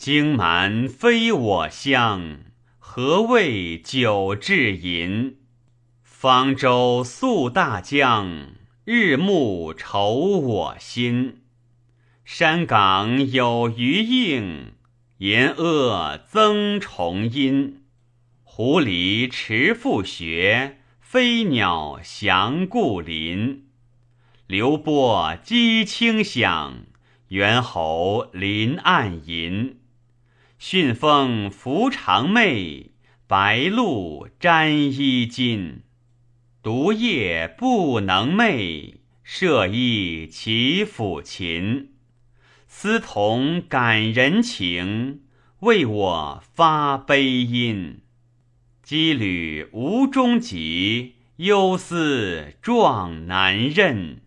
荆蛮非我乡，何为酒至吟？方舟溯大江，日暮愁我心。山岗有余映，岩阿增重阴。狐狸迟复学，飞鸟翔故林。流波击清响，猿猴林暗吟。驯风拂长袂，白露沾衣襟。独夜不能寐，射衣起抚琴。思同感人情，为我发悲音。羁旅无终极，忧思壮难任。